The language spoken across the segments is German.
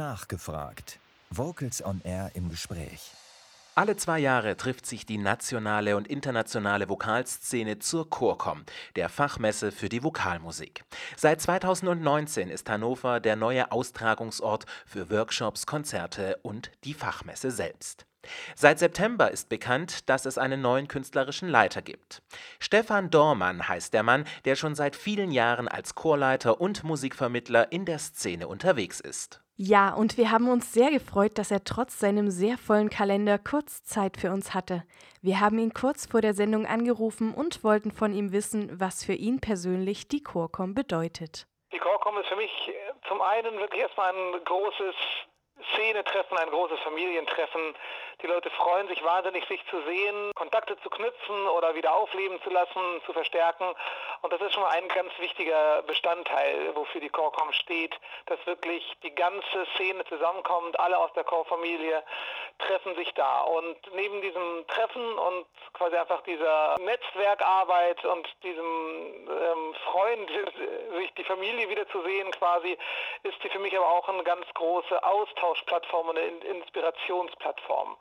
Nachgefragt. Vocals on Air im Gespräch. Alle zwei Jahre trifft sich die nationale und internationale Vokalszene zur Chorcom, der Fachmesse für die Vokalmusik. Seit 2019 ist Hannover der neue Austragungsort für Workshops, Konzerte und die Fachmesse selbst. Seit September ist bekannt, dass es einen neuen künstlerischen Leiter gibt. Stefan Dormann heißt der Mann, der schon seit vielen Jahren als Chorleiter und Musikvermittler in der Szene unterwegs ist. Ja, und wir haben uns sehr gefreut, dass er trotz seinem sehr vollen Kalender kurz Zeit für uns hatte. Wir haben ihn kurz vor der Sendung angerufen und wollten von ihm wissen, was für ihn persönlich die Chorcom bedeutet. Die Chorcom ist für mich zum einen wirklich erstmal ein großes Szene-Treffen, ein großes Familientreffen. Die Leute freuen sich wahnsinnig, sich zu sehen, Kontakte zu knüpfen oder wieder aufleben zu lassen, zu verstärken. Und das ist schon mal ein ganz wichtiger Bestandteil, wofür die Chorcom steht, dass wirklich die ganze Szene zusammenkommt, alle aus der Chorfamilie treffen sich da. Und neben diesem Treffen und quasi einfach dieser Netzwerkarbeit und diesem ähm, Freuen, sich die Familie wiederzusehen quasi, ist sie für mich aber auch eine ganz große Austauschplattform und eine Inspirationsplattform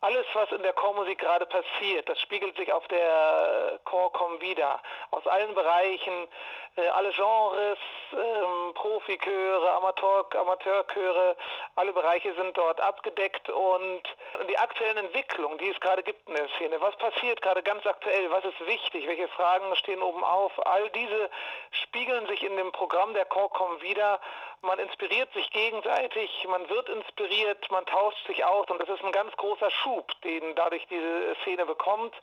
alles, was in der Chormusik gerade passiert, das spiegelt sich auf der Chorcom wieder. Aus allen Bereichen, äh, alle Genres, ähm, Profichöre, Amateur, Amateurchöre, alle Bereiche sind dort abgedeckt und die aktuellen Entwicklungen, die es gerade gibt in der Szene, was passiert gerade ganz aktuell, was ist wichtig, welche Fragen stehen oben auf, all diese spiegeln sich in dem Programm der Chorcom wieder. Man inspiriert sich gegenseitig, man wird inspiriert, man tauscht sich aus und das ist ein ganz großer Schub, den dadurch diese Szene bekommt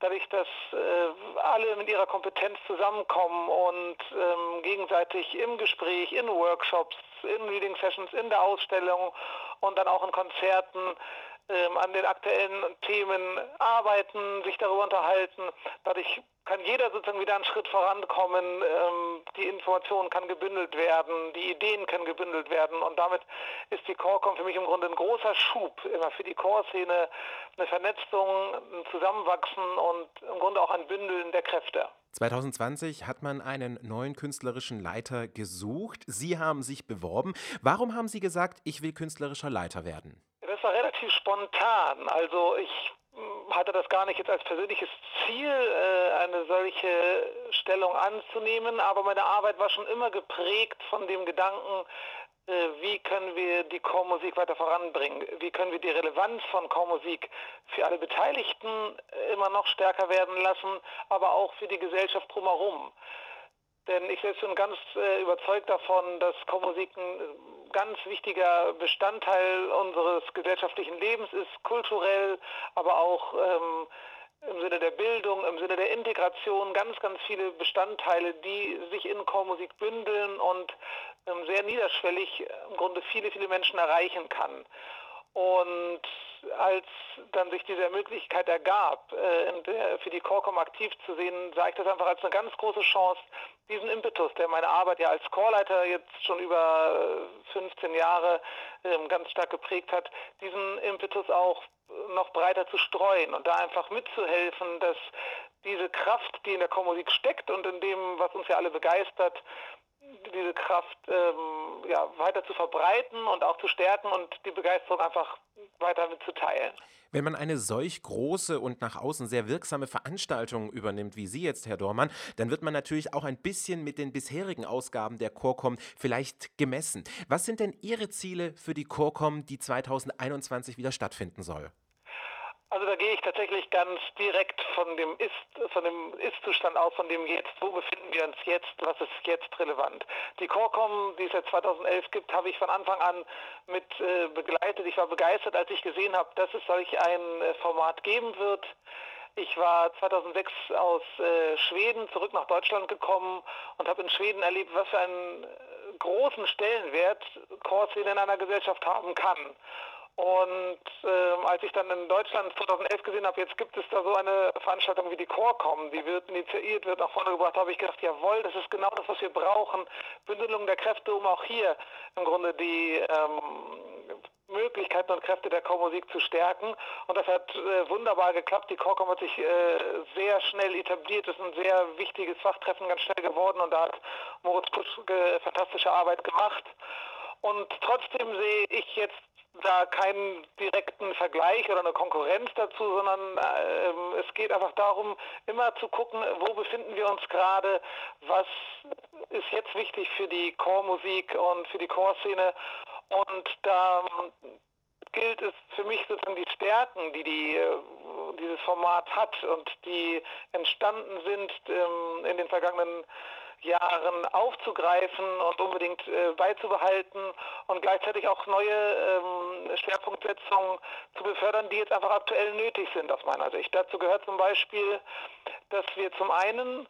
dadurch, dass äh, alle mit ihrer Kompetenz zusammenkommen und ähm, gegenseitig im Gespräch, in Workshops, in Reading Sessions, in der Ausstellung und dann auch in Konzerten an den aktuellen Themen arbeiten, sich darüber unterhalten. Dadurch kann jeder sozusagen wieder einen Schritt vorankommen. Ähm, die Information kann gebündelt werden, die Ideen können gebündelt werden und damit ist die Chorcom für mich im Grunde ein großer Schub immer für die Chorszene, eine Vernetzung, ein Zusammenwachsen und im Grunde auch ein Bündeln der Kräfte. 2020 hat man einen neuen künstlerischen Leiter gesucht. Sie haben sich beworben. Warum haben Sie gesagt, ich will künstlerischer Leiter werden? Das war relativ spontan. Also ich hatte das gar nicht jetzt als persönliches Ziel, äh, eine solche Stellung anzunehmen, aber meine Arbeit war schon immer geprägt von dem Gedanken, äh, wie können wir die Chormusik weiter voranbringen? Wie können wir die Relevanz von Chormusik für alle Beteiligten immer noch stärker werden lassen, aber auch für die Gesellschaft drumherum? Denn ich selbst bin ganz äh, überzeugt davon, dass Chormusik ein ganz wichtiger Bestandteil unseres gesellschaftlichen Lebens ist, kulturell, aber auch ähm, im Sinne der Bildung, im Sinne der Integration, ganz, ganz viele Bestandteile, die sich in Chormusik bündeln und ähm, sehr niederschwellig im Grunde viele, viele Menschen erreichen kann. Und als dann sich diese Möglichkeit ergab, äh, für die Chorcom aktiv zu sehen, sah ich das einfach als eine ganz große Chance, diesen Impetus, der meine Arbeit ja als Chorleiter jetzt schon über 15 äh, Jahre ähm, ganz stark geprägt hat, diesen Impetus auch noch breiter zu streuen und da einfach mitzuhelfen, dass diese Kraft, die in der Chormusik steckt und in dem, was uns ja alle begeistert, diese Kraft ähm, ja, weiter zu verbreiten und auch zu stärken und die Begeisterung einfach weiter mitzuteilen. Wenn man eine solch große und nach außen sehr wirksame Veranstaltung übernimmt, wie Sie jetzt, Herr Dormann, dann wird man natürlich auch ein bisschen mit den bisherigen Ausgaben der Chorcom vielleicht gemessen. Was sind denn Ihre Ziele für die Chorcom, die 2021 wieder stattfinden soll? Also da gehe ich tatsächlich ganz direkt von dem Ist, von dem Ist-Zustand aus, von dem jetzt, wo befinden wir uns jetzt, was ist jetzt relevant. Die Corecom, die es seit 2011 gibt, habe ich von Anfang an mit äh, begleitet. Ich war begeistert, als ich gesehen habe, dass es solch ein äh, Format geben wird. Ich war 2006 aus äh, Schweden zurück nach Deutschland gekommen und habe in Schweden erlebt, was für einen äh, großen Stellenwert Chorszene in einer Gesellschaft haben kann. Und ähm, als ich dann in Deutschland 2011 gesehen habe, jetzt gibt es da so eine Veranstaltung wie die Chorcom, die wird initiiert, wird nach vorne gebracht, habe ich gedacht, jawohl, das ist genau das, was wir brauchen. Bündelung der Kräfte, um auch hier im Grunde die ähm, Möglichkeiten und Kräfte der Chormusik zu stärken. Und das hat äh, wunderbar geklappt. Die Chorcom hat sich äh, sehr schnell etabliert, ist ein sehr wichtiges Fachtreffen ganz schnell geworden und da hat Moritz Pusch fantastische Arbeit gemacht. Und trotzdem sehe ich jetzt da keinen direkten Vergleich oder eine Konkurrenz dazu, sondern äh, es geht einfach darum, immer zu gucken, wo befinden wir uns gerade, was ist jetzt wichtig für die Chormusik und für die Chorszene. Und da gilt es für mich sozusagen die Stärken, die, die äh, dieses Format hat und die entstanden sind ähm, in den vergangenen Jahren aufzugreifen und unbedingt äh, beizubehalten und gleichzeitig auch neue ähm, Schwerpunktsetzungen zu befördern, die jetzt einfach aktuell nötig sind aus meiner Sicht. Dazu gehört zum Beispiel, dass wir zum einen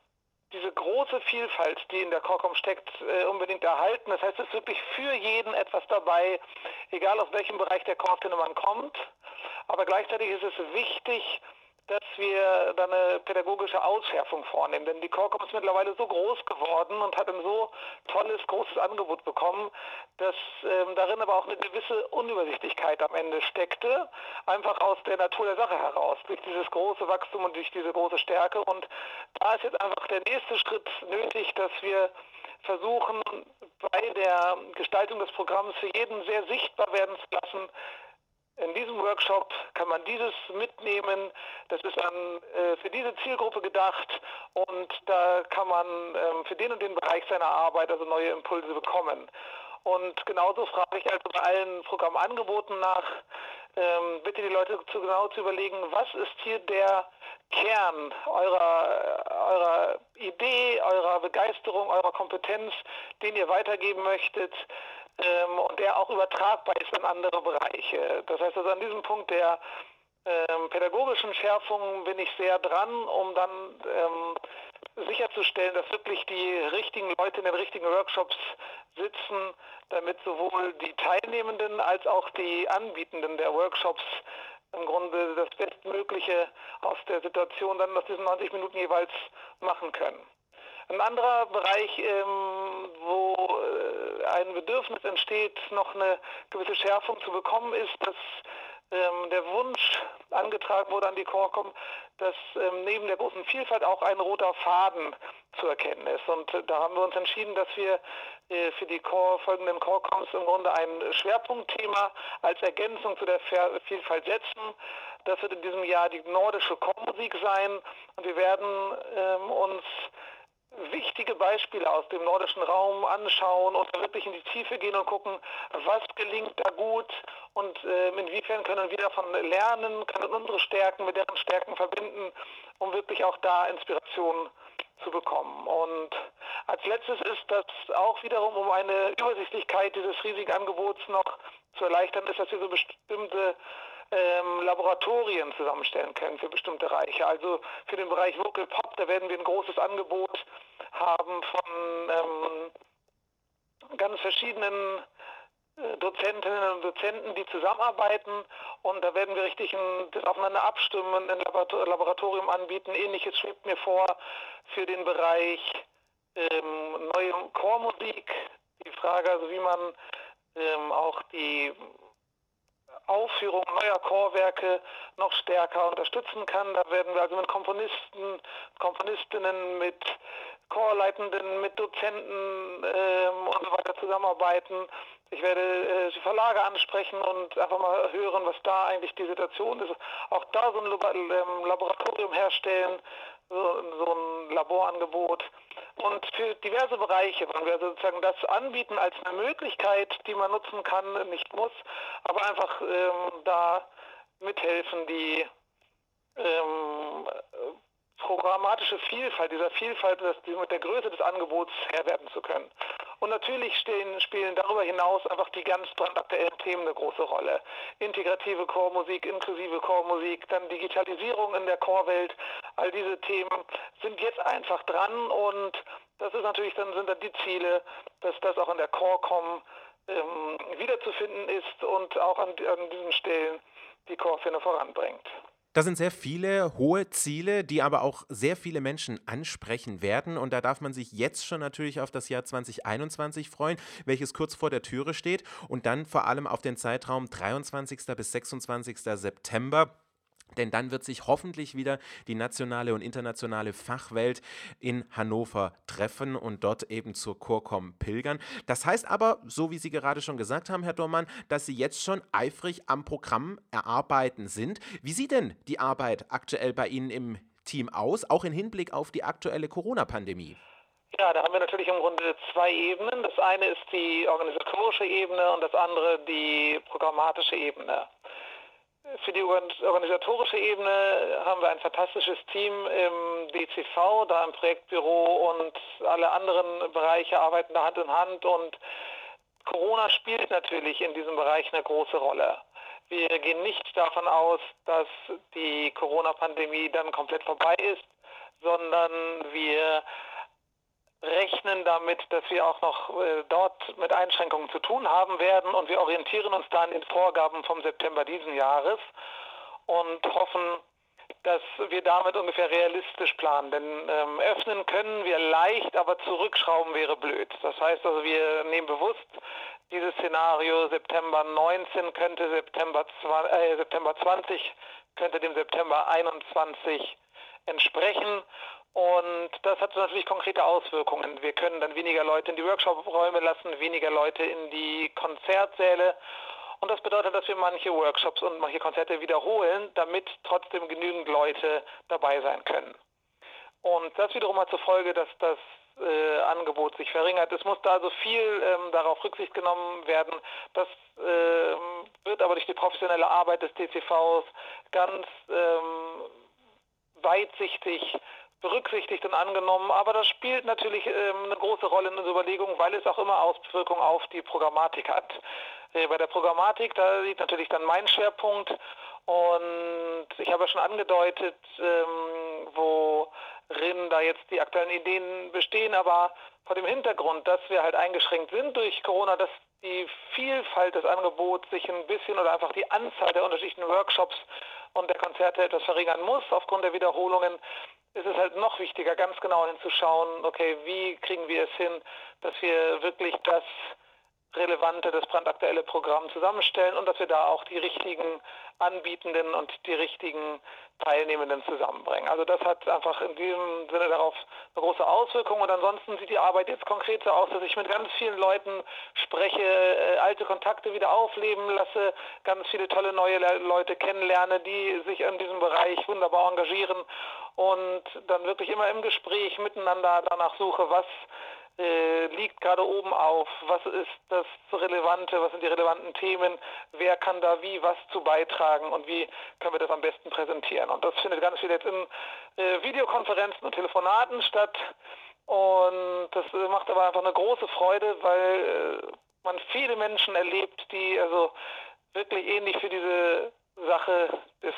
diese große Vielfalt, die in der Chorcom steckt, äh, unbedingt erhalten. Das heißt, es ist wirklich für jeden etwas dabei, egal aus welchem Bereich der Chorszene man kommt. Aber gleichzeitig ist es wichtig, dass wir da eine pädagogische Ausschärfung vornehmen. Denn die Chorcom ist mittlerweile so groß geworden und hat ein so tolles, großes Angebot bekommen, dass ähm, darin aber auch eine gewisse Unübersichtlichkeit am Ende steckte, einfach aus der Natur der Sache heraus, durch dieses große Wachstum und durch diese große Stärke. Und da ist jetzt einfach der nächste Schritt nötig, dass wir versuchen, bei der Gestaltung des Programms für jeden sehr sichtbar werden zu lassen, in diesem Workshop kann man dieses mitnehmen. Das ist an, äh, für diese Zielgruppe gedacht und da kann man ähm, für den und den Bereich seiner Arbeit also neue Impulse bekommen. Und genauso frage ich also bei allen Programmangeboten nach, ähm, bitte die Leute zu genau zu überlegen, was ist hier der Kern eurer, eurer Idee, eurer Begeisterung, eurer Kompetenz, den ihr weitergeben möchtet ähm, und der auch übertragbar ist in andere Bereiche. Das heißt also an diesem Punkt der ähm, pädagogischen Schärfung bin ich sehr dran, um dann ähm, sicherzustellen, dass wirklich die richtigen Leute in den richtigen Workshops sitzen, damit sowohl die Teilnehmenden als auch die Anbietenden der Workshops im Grunde das Bestmögliche aus der Situation dann aus diesen 90 Minuten jeweils machen können. Ein anderer Bereich, ähm, wo äh, ein Bedürfnis entsteht, noch eine gewisse Schärfung zu bekommen, ist, dass ähm, der Wunsch angetragen wurde an die Chorcom, dass ähm, neben der großen Vielfalt auch ein roter Faden zu erkennen ist. Und äh, da haben wir uns entschieden, dass wir äh, für die Chor, folgenden Chorcoms im Grunde ein Schwerpunktthema als Ergänzung zu der Vielfalt setzen. Das wird in diesem Jahr die nordische Chormusik sein. Und wir werden ähm, uns wichtige Beispiele aus dem nordischen Raum anschauen und wirklich in die Tiefe gehen und gucken, was gelingt da gut und äh, inwiefern können wir davon lernen, können unsere Stärken mit deren Stärken verbinden, um wirklich auch da Inspiration zu bekommen. Und als letztes ist das auch wiederum, um eine Übersichtlichkeit dieses riesigen Angebots noch zu erleichtern, ist, dass wir so bestimmte ähm, Laboratorien zusammenstellen können für bestimmte Bereiche. Also für den Bereich Vocal Pop, da werden wir ein großes Angebot haben von ähm, ganz verschiedenen äh, Dozentinnen und Dozenten, die zusammenarbeiten und da werden wir richtig ein, das aufeinander abstimmen, ein Laboratorium anbieten. Ähnliches schwebt mir vor für den Bereich ähm, neue Chormusik. Die Frage, also wie man ähm, auch die Aufführung neuer Chorwerke noch stärker unterstützen kann. Da werden wir also mit Komponisten, Komponistinnen, mit Chorleitenden, mit Dozenten ähm, und so weiter zusammenarbeiten. Ich werde äh, die Verlage ansprechen und einfach mal hören, was da eigentlich die Situation ist. Auch da so ein ähm, Laboratorium herstellen, so, ein Laborangebot. Und für diverse Bereiche wollen wir sozusagen das anbieten als eine Möglichkeit, die man nutzen kann, nicht muss, aber einfach ähm, da mithelfen, die ähm, programmatische Vielfalt, dieser Vielfalt, das, mit der Größe des Angebots Herr werden zu können. Und natürlich stehen, spielen darüber hinaus einfach die ganz brandaktuellen Themen eine große Rolle. Integrative Chormusik, inklusive Chormusik, dann Digitalisierung in der Chorwelt, all diese Themen sind jetzt einfach dran und das ist natürlich dann sind dann die Ziele, dass das auch in der Chorcom ähm, wiederzufinden ist und auch an, an diesen Stellen die Chorszene voranbringt. Das sind sehr viele hohe Ziele, die aber auch sehr viele Menschen ansprechen werden. Und da darf man sich jetzt schon natürlich auf das Jahr 2021 freuen, welches kurz vor der Türe steht. Und dann vor allem auf den Zeitraum 23. bis 26. September Denn dann wird sich hoffentlich wieder die nationale und internationale Fachwelt in Hannover treffen und dort eben zur Chorcom pilgern. Das heißt aber, so wie Sie gerade schon gesagt haben, Herr Dormann, dass Sie jetzt schon eifrig am Programm erarbeiten sind. Wie sieht denn die Arbeit aktuell bei Ihnen im Team aus, auch im Hinblick auf die aktuelle Corona-Pandemie? Ja, da haben wir natürlich im Grunde zwei Ebenen. Das eine ist die organisatorische Ebene und das andere die programmatische Ebene. Für die organisatorische Ebene haben wir ein fantastisches Team im DCV, da im Projektbüro und alle anderen Bereiche arbeiten da Hand in Hand und Corona spielt natürlich in diesem Bereich eine große Rolle. Wir gehen nicht davon aus, dass die Corona-Pandemie dann komplett vorbei ist, sondern wir rechnen damit, dass wir auch noch äh, dort mit Einschränkungen zu tun haben werden und wir orientieren uns da an den Vorgaben vom September diesen Jahres und hoffen, dass wir damit ungefähr realistisch planen. Denn ähm, öffnen können wir leicht, aber zurückschrauben wäre blöd. Das heißt also, wir nehmen bewusst dieses Szenario September 19 könnte September, äh, September 20 könnte dem September 21 entsprechen und das hat natürlich konkrete Auswirkungen. Wir können dann weniger Leute in die Workshop-Räume lassen, weniger Leute in die Konzertsäle. Und das bedeutet, dass wir manche Workshops und manche Konzerte wiederholen, damit trotzdem genügend Leute dabei sein können. Und das wiederum hat zur Folge, dass das äh, Angebot sich verringert. Es muss da also viel ähm, darauf Rücksicht genommen werden. Das äh, wird aber durch die professionelle Arbeit des DCVs ganz ähm, weitsichtig berücksichtigt und angenommen, aber das spielt natürlich ähm, eine große Rolle in der Überlegung, weil es auch immer Auswirkungen auf die Programmatik hat. Äh, bei der Programmatik, da liegt natürlich dann mein Schwerpunkt und ich habe ja schon angedeutet, ähm, worin da jetzt die aktuellen Ideen bestehen, aber vor dem Hintergrund, dass wir halt eingeschränkt sind durch Corona, dass die Vielfalt des Angebots sich ein bisschen oder einfach die Anzahl der unterschiedlichen Workshops und der Konzerte etwas verringern muss aufgrund der Wiederholungen, ist es halt noch wichtiger, ganz genau hinzuschauen, okay, wie kriegen wir es hin, dass wir wirklich das relevante, das brandaktuelle Programm zusammenstellen und dass wir da auch die richtigen Anbietenden und die richtigen Teilnehmenden zusammenbringen. Also das hat einfach in diesem Sinne darauf eine große Auswirkung und ansonsten sieht die Arbeit jetzt konkret so aus, dass ich mit ganz vielen Leuten spreche, äh, alte Kontakte wieder aufleben lasse, ganz viele tolle neue Leute kennenlerne, die sich in diesem Bereich wunderbar engagieren und dann wirklich immer im Gespräch miteinander danach suche, was äh, liegt gerade oben auf, was ist das Relevante, was sind die relevanten Themen, wer kann da wie was zu beitragen und wie können wir das am besten präsentieren. Und das findet ganz viel jetzt in äh, Videokonferenzen und Telefonaten statt. Und das macht aber einfach eine große Freude, weil äh, man viele Menschen erlebt, die also wirklich ähnlich für diese Sache des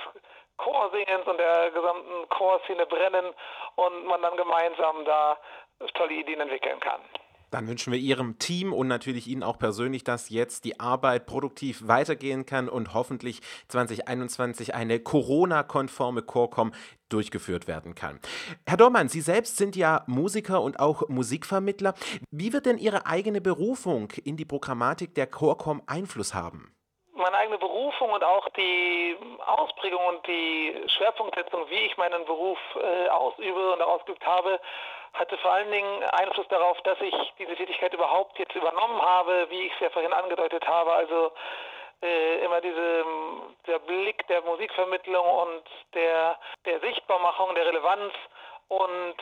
Chorsingens und der gesamten Chorszene brennen und man dann gemeinsam da tolle Ideen entwickeln kann. Dann wünschen wir Ihrem Team und natürlich Ihnen auch persönlich, dass jetzt die Arbeit produktiv weitergehen kann und hoffentlich 2021 eine Corona-konforme Chorcom durchgeführt werden kann. Herr Dormann, Sie selbst sind ja Musiker und auch Musikvermittler. Wie wird denn Ihre eigene Berufung in die Programmatik der Chorcom Einfluss haben? Meine eigene Berufung und auch die Ausprägung und die Schwerpunktsetzung, wie ich meinen Beruf äh, ausübe und ausgeübt habe, hatte vor allen Dingen Einfluss darauf, dass ich diese Tätigkeit überhaupt jetzt übernommen habe, wie ich es ja vorhin angedeutet habe. Also äh, immer diese, der Blick der Musikvermittlung und der, der Sichtbarmachung, der Relevanz und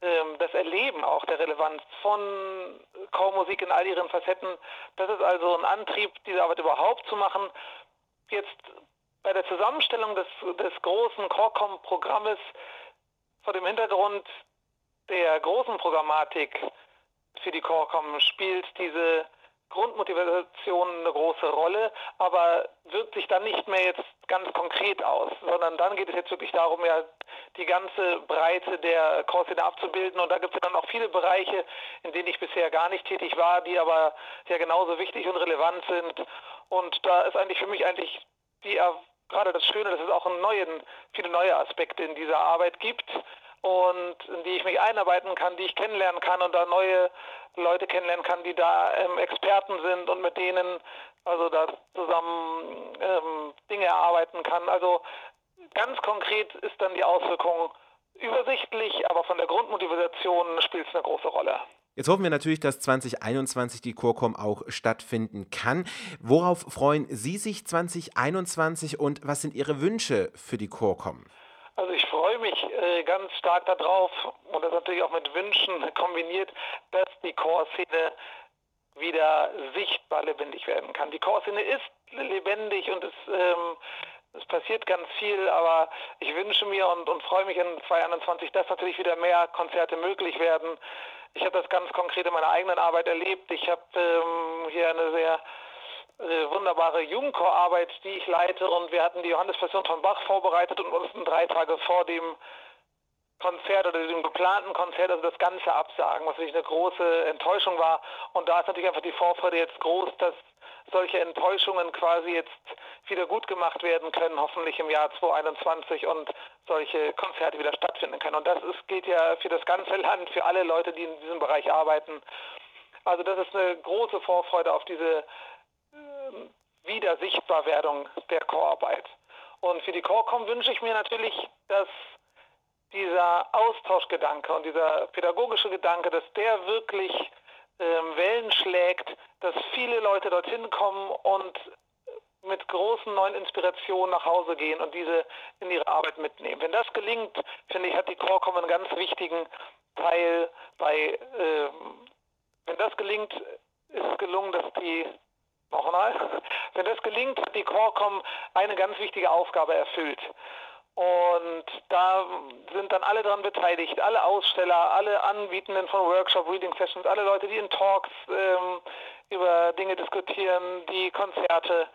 das Erleben auch der Relevanz von Chormusik in all ihren Facetten. Das ist also ein Antrieb, diese Arbeit überhaupt zu machen. Jetzt bei der Zusammenstellung des, des großen Chorcom-Programmes vor dem Hintergrund der großen Programmatik für die Chorcom spielt diese Grundmotivation eine große Rolle, aber wirkt sich dann nicht mehr jetzt ganz konkret aus, sondern dann geht es jetzt wirklich darum, ja, die ganze Breite der Chorszene abzubilden. Und da gibt es dann auch viele Bereiche, in denen ich bisher gar nicht tätig war, die aber ja genauso wichtig und relevant sind. Und da ist eigentlich für mich eigentlich die gerade das Schöne, dass es auch neuen, viele neue Aspekte in dieser Arbeit gibt und in die ich mich einarbeiten kann, die ich kennenlernen kann und da neue Leute kennenlernen kann, die da ähm, Experten sind und mit denen also da zusammen ähm, Dinge erarbeiten kann. Also ganz konkret ist dann die Auswirkung übersichtlich, aber von der Grundmotivation spielt es eine große Rolle. Jetzt hoffen wir natürlich, dass 2021 die Chorcom auch stattfinden kann. Worauf freuen Sie sich 2021 und was sind Ihre Wünsche für die Chorcom? Also ich freue mich äh, ganz stark darauf und das natürlich auch mit Wünschen kombiniert, dass die Chorszene wieder sichtbar lebendig werden kann. Die Chorszene ist lebendig und es, ähm, es passiert ganz viel, aber ich wünsche mir und, und freue mich in 2021, dass natürlich wieder mehr Konzerte möglich werden. Ich habe das ganz konkret in meiner eigenen Arbeit erlebt. Ich habe ähm, hier eine sehr wunderbare Jugendchorarbeit, die ich leite und wir hatten die Johannespassion von Bach vorbereitet und mussten drei Tage vor dem Konzert oder dem geplanten Konzert, also das Ganze absagen, was wirklich eine große Enttäuschung war. Und da ist natürlich einfach die Vorfreude jetzt groß, dass solche Enttäuschungen quasi jetzt wieder gut gemacht werden können, hoffentlich im Jahr 2021 und solche Konzerte wieder stattfinden können. Und das ist, gilt ja für das ganze Land, für alle Leute, die in diesem Bereich arbeiten. Also das ist eine große Vorfreude auf diese äh, Wiedersichtbarwerdung der Chorarbeit. Und für die Chorcom wünsche ich mir natürlich, dass dieser Austauschgedanke und dieser pädagogische Gedanke, dass der wirklich ähm, Wellen schlägt, dass viele Leute dorthin kommen und mit großen neuen Inspirationen nach Hause gehen und diese in ihre Arbeit mitnehmen. Wenn das gelingt, finde ich, hat die Chorcom einen ganz wichtigen Teil bei, ähm, wenn das gelingt, ist es gelungen, dass die Nochmal. Wenn das gelingt, hat die Chorcom eine ganz wichtige Aufgabe erfüllt. Und da sind dann alle daran beteiligt, alle Aussteller, alle Anbietenden von Workshop, Reading Sessions, alle Leute, die in Talks ähm, über Dinge diskutieren, die Konzerte.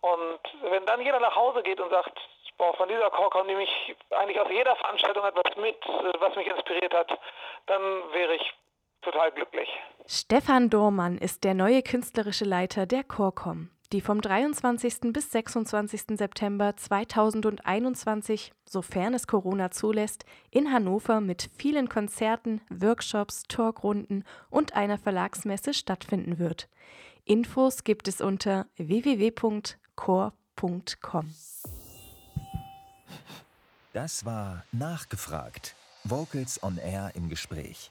Und wenn dann jeder nach Hause geht und sagt, boah, von dieser Chorcom nehme ich eigentlich aus jeder Veranstaltung etwas mit, was mich inspiriert hat, dann wäre ich total glücklich. Stefan Dormann ist der neue künstlerische Leiter der Chorcom die vom 23. bis 26. September 2021, sofern es Corona zulässt, in Hannover mit vielen Konzerten, Workshops, Talkrunden und einer Verlagsmesse stattfinden wird. Infos gibt es unter www.chor.com. Das war Nachgefragt. Vocals on Air im Gespräch.